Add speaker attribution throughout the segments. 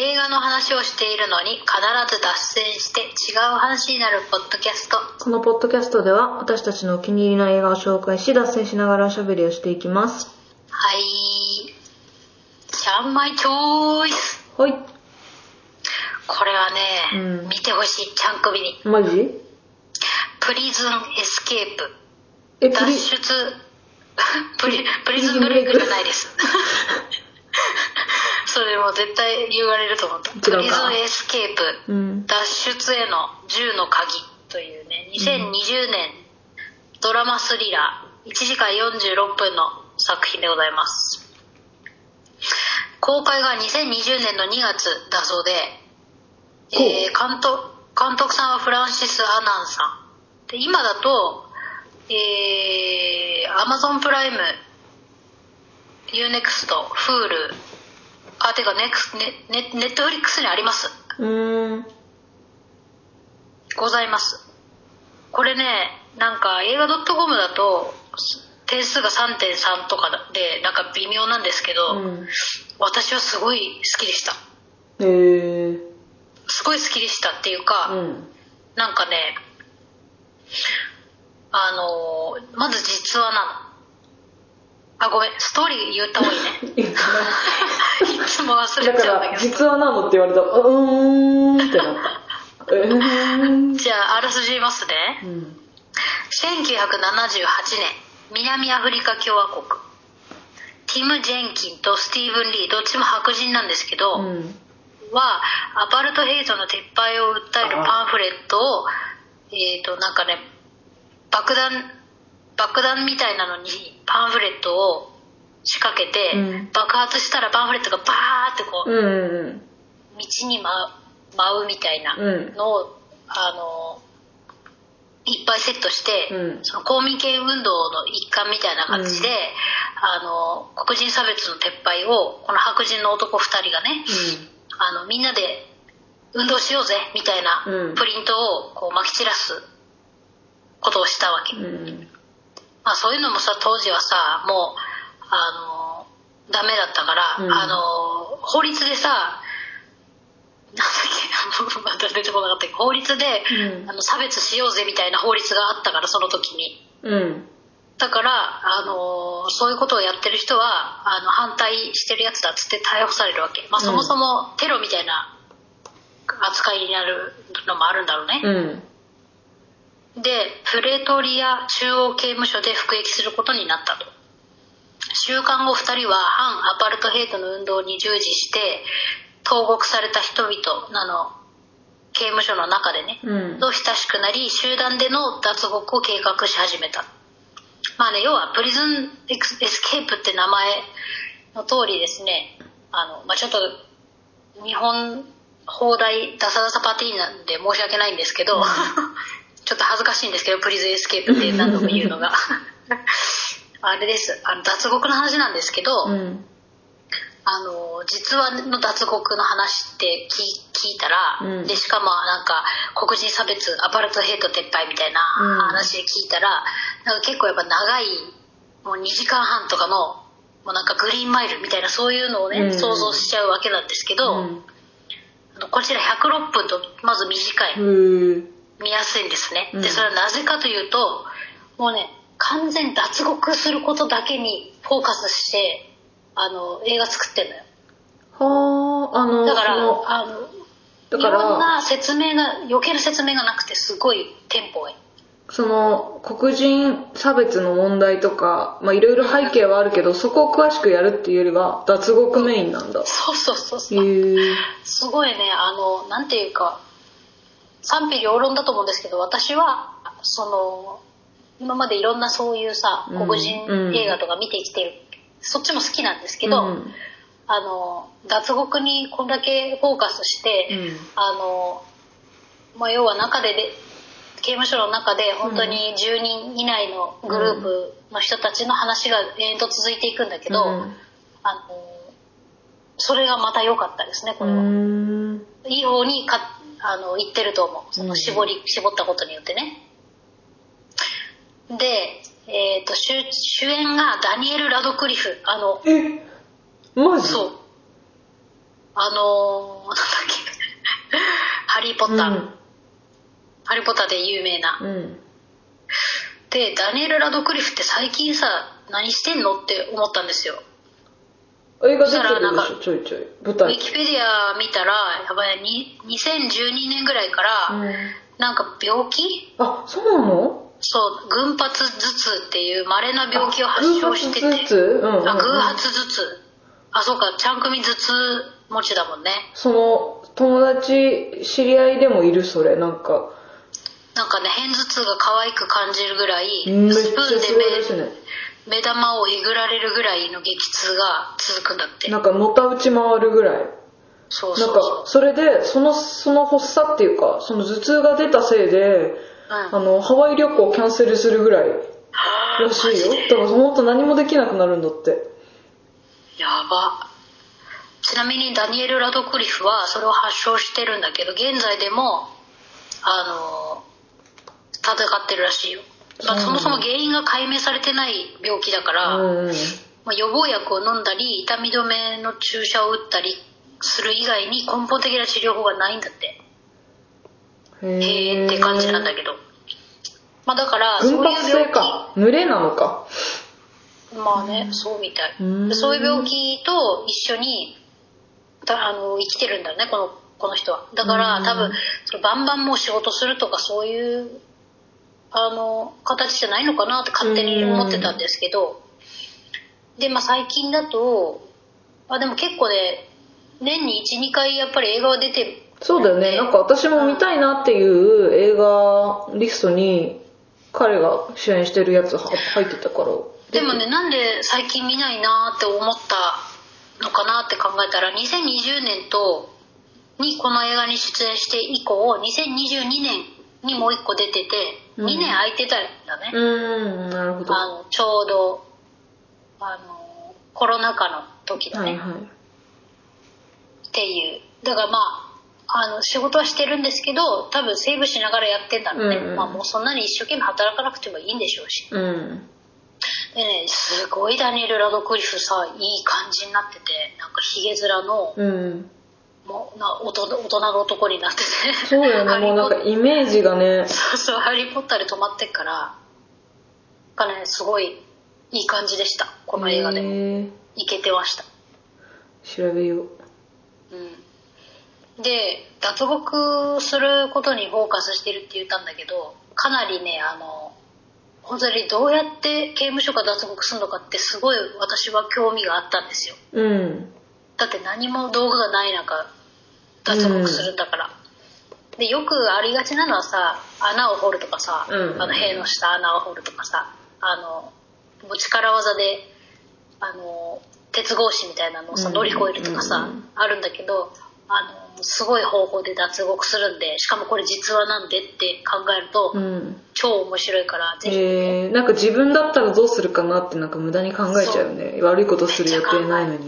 Speaker 1: 映画の話をしているのに必ず脱線して違う話になるポッドキャスト。
Speaker 2: このポッドキャストでは私たちのお気に入りの映画を紹介し脱線しながらおしゃべりをしていきます。
Speaker 1: はい。ちゃんマイチョイス。
Speaker 2: はい。
Speaker 1: これはね、
Speaker 2: うん。
Speaker 1: 見てほしい。ちゃん首に。
Speaker 2: マジ？
Speaker 1: プリズンエスケープ。
Speaker 2: え
Speaker 1: 脱出。プリプリズンブレイクじゃないです それも絶対言われると思った。プリズンエスケープ
Speaker 2: うん。
Speaker 1: 脱出への10の鍵というね。2020年ドラマスリラー1時間46分の作品でございます。公開が2020年の2月だそうで、えー監督監督さんはフランシス・アナンさん。で今だとえー、アマゾンプライム UNEXT フールあてかネクスネネネットフリックスにあります。
Speaker 2: うーん。
Speaker 1: ございます。これねなんか映画 .com だと点数が3.3とかでなんか微妙なんですけど、
Speaker 2: うん。
Speaker 1: 私はすごい好きでした。
Speaker 2: へえ
Speaker 1: すごい好きでしたっていうか、
Speaker 2: うん。
Speaker 1: なんかねあのーまず実話なのあごめんストーリー言った方がいい ね。いつも忘れちゃうんだけど。
Speaker 2: ら実はなのって言われた。らうーんってなった。
Speaker 1: じゃああらすじ言いますね。
Speaker 2: うん
Speaker 1: 1978年南アフリカ共和国。ティム・ジェンキンとスティーブン・リーどっちも白人なんですけど、
Speaker 2: うん。
Speaker 1: はアパルトヘイトの撤廃を訴えるパンフレットをえっ、となんかね爆弾爆弾みたいなのにパンフレットを仕掛けて、
Speaker 2: うん。
Speaker 1: 爆発したらパンフレットがバーってこう、
Speaker 2: うんうん
Speaker 1: 道に舞う舞うみたいな
Speaker 2: うん。
Speaker 1: のを、あのいっぱいセットして、
Speaker 2: うん。
Speaker 1: その公民権運動の一環みたいな感じで、あの黒人差別の撤廃をこの白人の男2人がね、あのみんなで運動しようぜみたいな
Speaker 2: うん。
Speaker 1: プリントをこう撒き散らすことをしたわけ、
Speaker 2: うんうん
Speaker 1: まあ、そういうのもさ当時はさもうあのダメだったから、
Speaker 2: うん。
Speaker 1: あの法律でさなんだっけまだ出てこなかったけど法律で、
Speaker 2: うん。
Speaker 1: あの差別しようぜみたいな法律があったからその時に。
Speaker 2: うん。
Speaker 1: だからあのそういうことをやってる人はあの反対してるやつだっつって逮捕されるわけ、まあ、そもそもテロみたいな扱いになるのもあるんだろうね、
Speaker 2: うん
Speaker 1: でプレトリア中央刑務所で服役することになったと。収監後2人は反アパルトヘイトの運動に従事して投獄された人々あの刑務所の中でね、
Speaker 2: うん。
Speaker 1: と親しくなり集団での脱獄を計画し始めた。まあね要はプリズンエクスケープって名前の通りですねあの、まあ、ちょっと日本邦題ダサダサパターンなんで申し訳ないんですけど、ちょっと恥ずかしいんですけどプリズンエスケープって何度も言うのが。あれです。あの脱獄の話なんですけど、
Speaker 2: うん。
Speaker 1: あの実話の脱獄の話って聞聞いたら、
Speaker 2: うん。
Speaker 1: でしかもなんか黒人差別アパルトヘイト撤廃みたいな
Speaker 2: うん。
Speaker 1: 話で聞いたら、なんか結構やっぱ長いもう2時間半とかのもうなんかグリーンマイルみたいなそういうのをね、
Speaker 2: うん。
Speaker 1: 想像しちゃうわけなんですけど、こちら106分とまず短い見やすいんですね、
Speaker 2: うん。
Speaker 1: でそれはなぜかというともうね完全に脱獄することだけにフォーカスしてあの映画作ってんのよ。
Speaker 2: はああの
Speaker 1: だからあの
Speaker 2: だか
Speaker 1: いろん
Speaker 2: ら
Speaker 1: な説明が余計な説明がなくてすごいテンポがいい。
Speaker 2: その黒人差別の問題とかまあいろいろ背景はあるけどそこを詳しくやるっていうよりは脱獄メインなんだ。へ
Speaker 1: そうそうそうそう。
Speaker 2: え
Speaker 1: すごいねあのなんていうか賛否両論だと思うんですけど私はその今までいろんなそういうさ
Speaker 2: うん。
Speaker 1: 黒人映画とか見てきてる、そっちも好きなんですけど、
Speaker 2: うん。
Speaker 1: あの脱獄にこんだけフォーカスして、
Speaker 2: うん。
Speaker 1: あの、まあ、要は中でで刑務所の中で本当に10人以内のグループの人たちの話が延々と続いていくんだけど、
Speaker 2: うん。
Speaker 1: あのそれがまた良かったですねこ
Speaker 2: う
Speaker 1: れは。
Speaker 2: ん。
Speaker 1: いい方にかあの言ってると思う。その絞り、絞ったことによってね。で、えー、と主主演がダニエル・ラドクリフ。あの
Speaker 2: えマジ？
Speaker 1: そう。あの ーポッター」
Speaker 2: うん。
Speaker 1: ハリー・ポッターで有名な。
Speaker 2: うん。
Speaker 1: でダニエル・ラドクリフって最近さ何してんのって思ったんですよ
Speaker 2: 映画出てるで
Speaker 1: そし
Speaker 2: ょ？ちょいちょい。舞
Speaker 1: ウ
Speaker 2: 台
Speaker 1: ィキペディア見たらやばいに2012年ぐらいから、
Speaker 2: うん。
Speaker 1: なんか病気？
Speaker 2: あそうなの？
Speaker 1: そう群発頭痛っていう稀な病気を発症してて。
Speaker 2: 偶発頭痛？うんうんうん。
Speaker 1: あ偶発頭痛。あそうかちゃん組頭痛持ちだもんね。
Speaker 2: その友達知り合いでもいるそれ？なんか。
Speaker 1: なんかね片頭痛が可愛く感じるぐらい
Speaker 2: めっちゃ
Speaker 1: スプーンです
Speaker 2: ごいですね
Speaker 1: 目目玉をえぐられるぐらいの激痛が続くんだって。
Speaker 2: なんかのたうち回るぐらい。
Speaker 1: そう
Speaker 2: なん
Speaker 1: そう。そう
Speaker 2: かそれでそのその発作っていうかその頭痛が出たせいで
Speaker 1: うん。
Speaker 2: あのハワイ旅行をキャンセルするぐらいらしいよ。だから本当何もできなくなるんだって。
Speaker 1: やば。ちなみにダニエル・ラドクリフはそれを発症してるんだけど現在でもあの戦ってるらしいよ、まあ、
Speaker 2: そ
Speaker 1: もそも原因が解明されてない病気だから、
Speaker 2: うんうん。
Speaker 1: まあ、予防薬を飲んだり痛み止めの注射を打ったりする以外に根本的な治療法がないんだって。
Speaker 2: へ
Speaker 1: へえって感じなんだけど。まあだからそういう病気。
Speaker 2: か群れなのか。
Speaker 1: まあね、そうみたい。
Speaker 2: う
Speaker 1: そういう病気と一緒に、たあの、生きてるんだよね、この、この人は。だから、
Speaker 2: うん。
Speaker 1: 多分、そのバンバンもう仕事するとか、そういう、あの、形じゃないのかなって勝手に思ってたんですけど、で、まあ最近だと、あ、でも結構ね、年に1、2回やっぱり映画は出てる。
Speaker 2: そうだよねなんか私も見たいなっていう映画リストに彼が主演してるやつは入ってたから
Speaker 1: でもね、なんで最近見ないなって思ったのかなって考えたら、2020年と、にこの映画に出演して以降、2022年にもう一個出てて、
Speaker 2: うん
Speaker 1: 2年空いてたんだね。
Speaker 2: うーんなるほど
Speaker 1: あの、ちょうど、あの、コロナ禍の時だね。
Speaker 2: はいはい
Speaker 1: っていう。だからまあ、あの、仕事はしてるんですけど、多分セーブしながらやってんだろうね。
Speaker 2: うんうん
Speaker 1: まあもうそんなに一生懸命働かなくてもいいんでしょうし。
Speaker 2: うん
Speaker 1: でね、すごいダニエル・ラドクリフさ、いい感じになってて、なんかヒゲ面の、
Speaker 2: うん
Speaker 1: もうな大人大人の男になってて。
Speaker 2: そうだよねもうなんかイメージがね
Speaker 1: そうそう、ハリー・ポッターで止まってっから、なんかね、すごいいい感じでした。この映画でも。いけてました。
Speaker 2: 調べよう
Speaker 1: うん。で、脱獄することにフォーカスしてるって言ったんだけど、かなりね、あの、本当にどうやって刑務所が脱獄するのかってすごい私は興味があったんですよ。
Speaker 2: うん
Speaker 1: だって何も道具がない中脱獄するん。だから、でよくありがちなのはさ穴を掘るとかさ、
Speaker 2: うん。
Speaker 1: あの塀の下穴を掘るとかさあのもう力技であの鉄格子みたいなのをさ
Speaker 2: うん。
Speaker 1: 乗り越えるとかさ、
Speaker 2: うん。
Speaker 1: あるんだけどあのすごい方法で脱獄するんでしかもこれ実話なんでって考えると、
Speaker 2: うん。
Speaker 1: 超面白いからぜひ、
Speaker 2: えー、なんか自分だったらどうするかなってなんか無駄に考えちゃうよね。悪いことする予定ないのに。
Speaker 1: で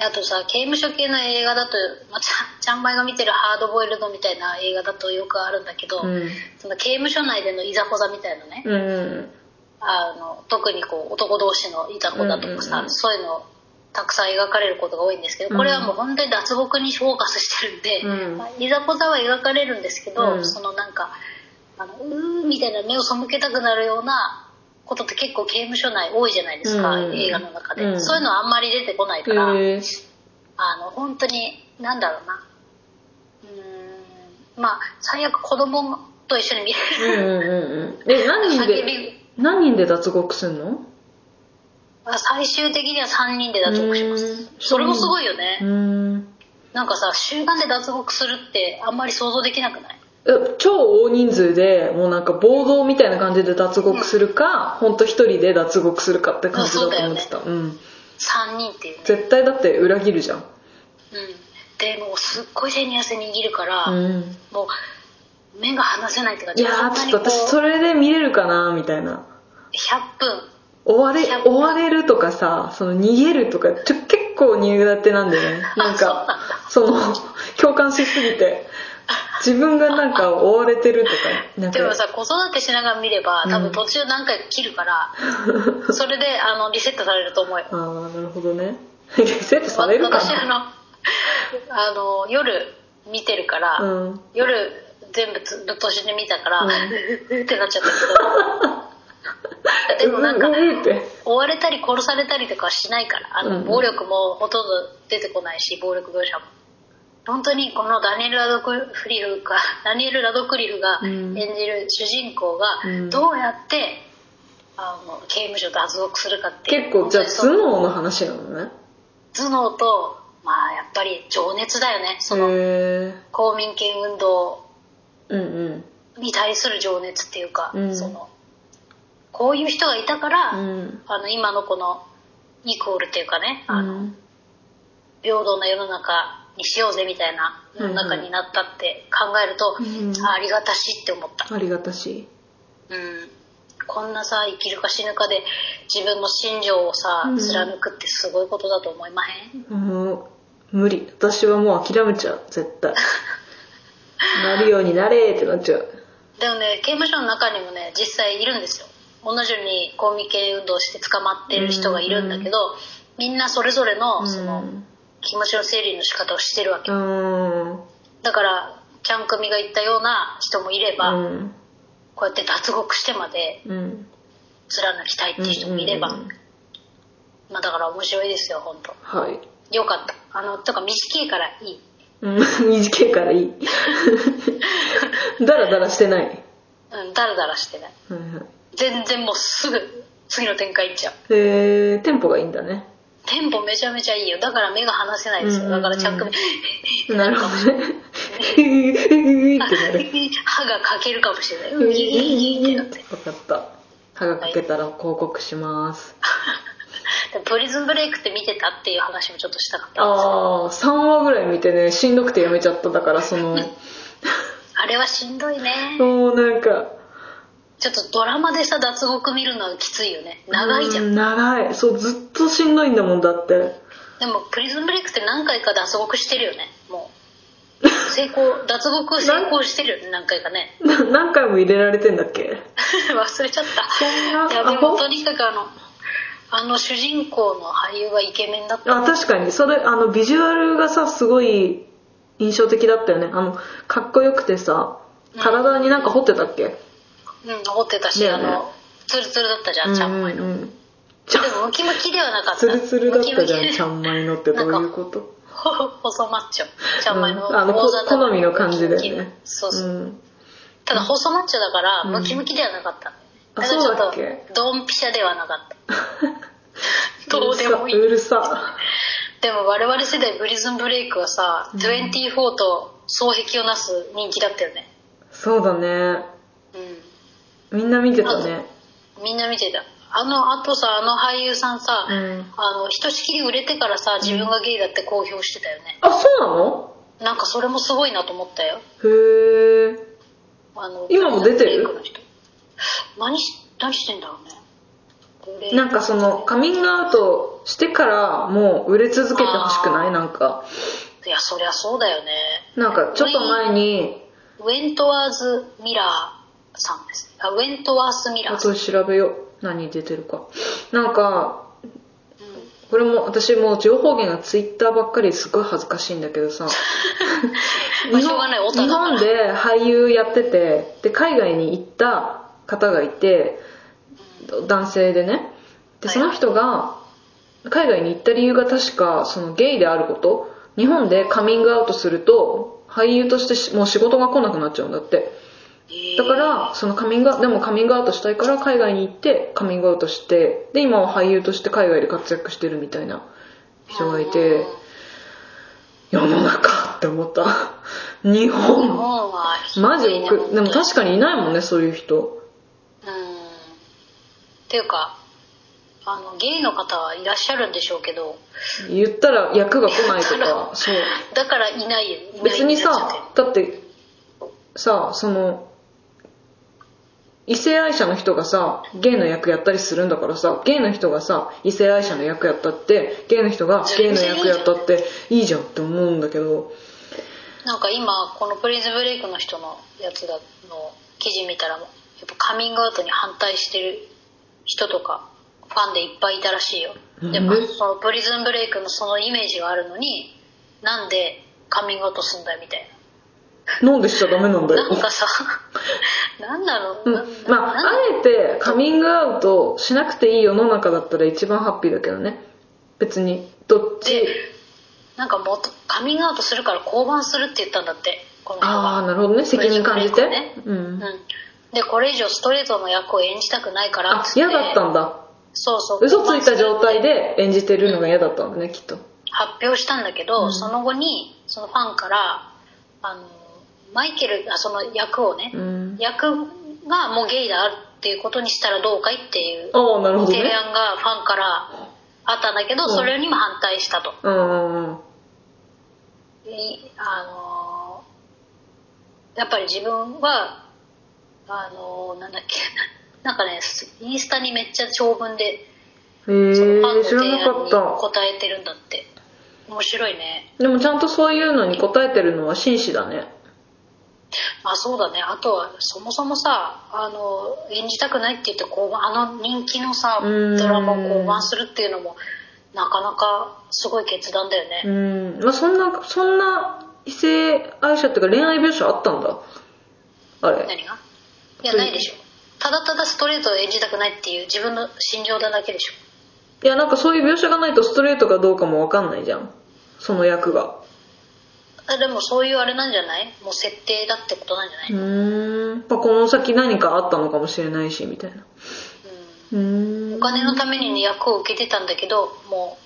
Speaker 1: あとさ刑務所系の映画だと、まあ、ちゃんちゃんまいが見てるハードボイルドみたいな映画だとよくあるんだけど、
Speaker 2: うん。
Speaker 1: その刑務所内でのいざこざみたいなね、
Speaker 2: うん。
Speaker 1: あの特にこう男同士のいざこざとかさ、
Speaker 2: うんうんうん。
Speaker 1: そういうのたくさん描かれることが多いんですけどこれはもう本当に脱獄にフォーカスしてるんで、
Speaker 2: うん。
Speaker 1: まあ、いざこざは描かれるんですけど、
Speaker 2: うん。
Speaker 1: そのなんかあのうーみたいな目を背けたくなるようなことって結構刑務所内多いじゃないですか、
Speaker 2: うん。
Speaker 1: 映画の中で、
Speaker 2: うん。
Speaker 1: そういうのはあんまり出てこないから、
Speaker 2: へえ
Speaker 1: あの本当になんだろうな。うーんまあ最悪子供と一緒に見れる、
Speaker 2: うんうんうんうん。え何人
Speaker 1: 叫
Speaker 2: で
Speaker 1: び
Speaker 2: 何人で脱獄すんの？
Speaker 1: まあ最終的には3人で脱獄します。
Speaker 2: ん。
Speaker 1: それもすごいよね、なんかさ集団で脱獄するってあんまり想像できなくない？
Speaker 2: え超大人数でもうなんか暴動みたいな感じで脱獄するか、ほん。と一人で脱獄するかって感じだと思ってた。う,、ん。
Speaker 1: 3人っていうね。
Speaker 2: 絶対だって裏切るじゃん。
Speaker 1: うん。でもうすっごい手に汗握るから、
Speaker 2: うん。
Speaker 1: もう目が離せないっていうか
Speaker 2: いやーちょっと私それで見れるかなみたいな。
Speaker 1: 100分。
Speaker 2: 追われ
Speaker 1: 100
Speaker 2: 追われるとかさその逃げるとかちょ結構苦手なんでね。なんかその共感しすぎて自分がなんか追われてるとかなんか。
Speaker 1: でもさ子育てしながら見れば多
Speaker 2: うん。
Speaker 1: 分途中何回か切るから、それであのリセットされると思うよ。
Speaker 2: ああなるほどね。リセットされるかな？
Speaker 1: 私あの あの夜見てるから、
Speaker 2: うん。
Speaker 1: 夜全部つぶっ通しで見たから、
Speaker 2: う
Speaker 1: うんん、ってなっちゃったけど。でもなんか追われたり殺されたりとかはしないからあの、
Speaker 2: うん。
Speaker 1: 暴力もほとんど出てこないし暴力描写も本当にこのダニエル・ラドクリフが ダニエル・ラドクリフが
Speaker 2: うん。
Speaker 1: 演じる主人公が
Speaker 2: うん。
Speaker 1: どうやって、あの刑務所脱獄するかっていう
Speaker 2: 結構じゃあ頭脳の話なのね。
Speaker 1: 頭脳とまあやっぱり情熱だよね。その公民権運動に対する情熱っていうか、
Speaker 2: うん。
Speaker 1: そのこういう人がいたから、
Speaker 2: うん。
Speaker 1: あの今のこのイコールっていうかね、
Speaker 2: う
Speaker 1: あの
Speaker 2: ん。
Speaker 1: 平等な世の中にしようぜみたいな世の中になったって考えると、
Speaker 2: うん
Speaker 1: あありがたしって思った、
Speaker 2: ありがたし。
Speaker 1: うん、こんなさ生きるか死ぬかで自分の信条をさ
Speaker 2: うん。
Speaker 1: 貫くってすごいことだと思いまへん、
Speaker 2: もう無理。私はもう諦めちゃう。絶対。なるようになれーってなっちゃう。
Speaker 1: でもね刑務所の中にもね実際いるんですよ。同じように公民権運動して捕まってる人がいるんだけど、みんなそれぞれのその気持ちの整理の仕方をしてるわけ、
Speaker 2: うん。うん
Speaker 1: だからちゃん組が言ったような人もいれば、
Speaker 2: うん。
Speaker 1: こうやって脱獄してまで
Speaker 2: うん。
Speaker 1: 貫きたいっていう人もいれば、まあだから面白いですよ本当。
Speaker 2: はい。
Speaker 1: よかった。あのとか短いからいい。
Speaker 2: うん。短いからいい。ダラダラしてない？
Speaker 1: うんダラダラしてない。
Speaker 2: はいはい。
Speaker 1: 全然もうすぐ次の展開いっちゃう。
Speaker 2: へえテンポがいいんだね
Speaker 1: テンポめちゃめちゃいいよ。だから目が離せないですよ、だからちゃん組
Speaker 2: なるほどね。
Speaker 1: 歯が欠けるかもしれない。うん。ギギギギってなって。
Speaker 2: 分かった。歯がかけたら広告します。
Speaker 1: でプリズンブレイクって見てたっていう話もちょっとしたかった
Speaker 2: ああ3話ぐらい見てねしんどくてやめちゃった。だからその
Speaker 1: あれはしんどいね。
Speaker 2: もうなんか
Speaker 1: ちょっとドラマでさ脱獄見るのはきついよね。長いじゃん。
Speaker 2: うん長い。そうずっとしんどいんだもんだって。
Speaker 1: でもプリズンブレイクって何回か脱獄してるよね。もう。成功脱獄成功してるよね。何回かね。
Speaker 2: な何回も入れられてんだっけ？
Speaker 1: 忘れちゃった。
Speaker 2: そんない
Speaker 1: やでもとにかくあのあの主人公の俳優がイケメンだった。
Speaker 2: あ確かに。それあのビジュアルがさすごい印象的だったよね。あのかっこよくてさ体になんか彫ってたっけ？
Speaker 1: うん残ってたし、
Speaker 2: ね。
Speaker 1: あのツルツルだったじゃ
Speaker 2: うんん
Speaker 1: ちゃんまいの、
Speaker 2: うん
Speaker 1: でもムキムキではなかった。
Speaker 2: ツルツルだったじゃんちゃんまいのってどういうこと？
Speaker 1: ほ細マッチョ。ちゃんまいの、
Speaker 2: うん。あの好みの感じだよね。
Speaker 1: そうそう、
Speaker 2: うん。
Speaker 1: ただ細マッチョだから
Speaker 2: うん。
Speaker 1: ムキムキではなかった、
Speaker 2: あ
Speaker 1: だからちょっとドンピシャではなかった。どうでもいい。う
Speaker 2: るさ
Speaker 1: でも我々世代ブリズンブレイクはさ、24と双璧をなす人気だったよね。
Speaker 2: そうだね。
Speaker 1: う
Speaker 2: みんな見てたね。
Speaker 1: んみんな見てた。あのあとさあの俳優さんさ、
Speaker 2: うん。
Speaker 1: あのひとしきり売れてからさ自分がゲイだって公表してたよね、
Speaker 2: あそうなの？
Speaker 1: なんかそれもすごいなと思ったよ。
Speaker 2: へえ
Speaker 1: あの
Speaker 2: 今も出てる？
Speaker 1: 何し何してんだろうね。
Speaker 2: なんかそのカミングアウトしてからもう売れ続けてほしくない？なんか。
Speaker 1: いやそりゃそうだよね。
Speaker 2: なんかちょっと前に
Speaker 1: ウェントワーズ・ミラーさんです。あウェントワース・ミラー。さん
Speaker 2: 後で調べよう。何出てるか。なんかこれも私もう情報源がツイッターばっかりですごい恥ずかしいんだけどさ。
Speaker 1: まあしょうがない。
Speaker 2: 日本で俳優やっててで海外に行った方がいて男性でね。で
Speaker 1: はい。
Speaker 2: その人が海外に行った理由が確かそのゲイであること。日本でカミングアウトすると俳優としてしもう仕事が来なくなっちゃうんだって。
Speaker 1: えー
Speaker 2: だからそのカミングアでもカミングアウトしたいから海外に行ってカミングアウトしてで今は俳優として海外で活躍してるみたいな人がいて世の中って思った。日
Speaker 1: 日
Speaker 2: 本
Speaker 1: 本は
Speaker 2: マジ
Speaker 1: ひどいね
Speaker 2: 奥でも確かにいないもんねそういう人。
Speaker 1: うん。っていうかあのゲイの方はいらっしゃるんでしょうけど。
Speaker 2: 言ったら役が来ないとかそう。
Speaker 1: だからいないよ。いない
Speaker 2: 別にさだってさその異性愛者の人がさゲイの役やったりするんだからさゲイの人がさ異性愛者の役やったってゲイの人がゲイの役やったっていいじゃんって思うんだけど。
Speaker 1: なんか今このプリズンブレイクの人のやつだの記事見たらやっぱカミングアウトに反対してる人とかファンでいっぱいいたらしいよ。でもそのプリズンブレイクのそのイメージがあるのになんでカミングアウトすんだよみたい
Speaker 2: な。んでしちゃダメなんだ
Speaker 1: な
Speaker 2: よ。
Speaker 1: なんかさなんなの、
Speaker 2: う？ん。
Speaker 1: な
Speaker 2: まあ
Speaker 1: な
Speaker 2: あえてカミングアウトしなくていい世の中だったら一番ハッピーだけどね。別にどっち？
Speaker 1: でなんかもっとカミングアウトするから降板するって言ったんだって。この人
Speaker 2: ああ
Speaker 1: が
Speaker 2: なるほどね。責任感じて、
Speaker 1: ね。
Speaker 2: うん。
Speaker 1: うん。でこれ以上ストレートの役を演じたくないからっって。
Speaker 2: 嫌だったんだ。
Speaker 1: そうそう。
Speaker 2: 嘘ついた状態で演じてるのが嫌だったんだねきっと。
Speaker 1: 発表したんだけど、
Speaker 2: うん。
Speaker 1: その後にそのファンからあのマイケルあその役をね、
Speaker 2: うん。
Speaker 1: 役がもうゲイだっていうことにしたらどうかいっていう提
Speaker 2: ね。
Speaker 1: 案がファンからあったんだけど、
Speaker 2: うん。
Speaker 1: それにも反対したと。
Speaker 2: うん
Speaker 1: あのやっぱり自分はあのなんだっけ なんかねインスタにめっちゃ長文で
Speaker 2: へ
Speaker 1: そのファンの提案に答えてるんだって。面白いね。
Speaker 2: でもちゃんとそういうのに答えてるのは紳士だね
Speaker 1: まあそうだね。あとはそもそもさあの演じたくないって言って降板あの人気のさ
Speaker 2: うん。
Speaker 1: ドラマを降板するっていうのもなかなかすごい決断だよね、
Speaker 2: うん。まあそんなそんな異性愛者っていうか恋愛描写あったんだ？あれ。
Speaker 1: 何が？いやないでしょ。ただただストレートを演じたくないっていう自分の心情なだけでしょ。
Speaker 2: いやなんかそういう描写がないとストレートかどうかもわかんないじゃん。その役が。
Speaker 1: あでもそういうあれなんじゃない？もう設定だってことなんじゃない？う
Speaker 2: ーん、まあ、この先何かあったのかもしれないしみたいな。
Speaker 1: うん、お
Speaker 2: ん
Speaker 1: 金のためにね役を受けてたんだけども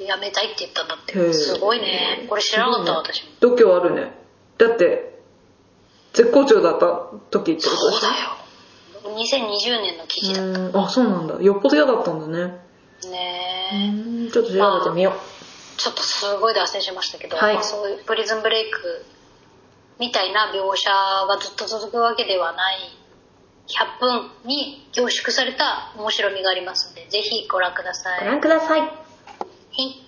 Speaker 1: うやめたいって言ったんだっ
Speaker 2: へえ
Speaker 1: てすごいね。これ知らなかったわ私も。
Speaker 2: 度胸あるね。だって絶好調だった時ってことでしょ？
Speaker 1: そうだよ。2020年の記事だ
Speaker 2: うーん。あそうなんだ。よっぽど嫌だったんだね。う
Speaker 1: ね
Speaker 2: ーん。ちょっと調べてみよう、
Speaker 1: ちょっとすごい脱線しましたけど、
Speaker 2: はい。
Speaker 1: まあそういうプリズンブレイクみたいな描写がずっと続くわけではない。100分に凝縮された面白みがありますのでぜひご覧ください。
Speaker 2: ご覧ください。
Speaker 1: はい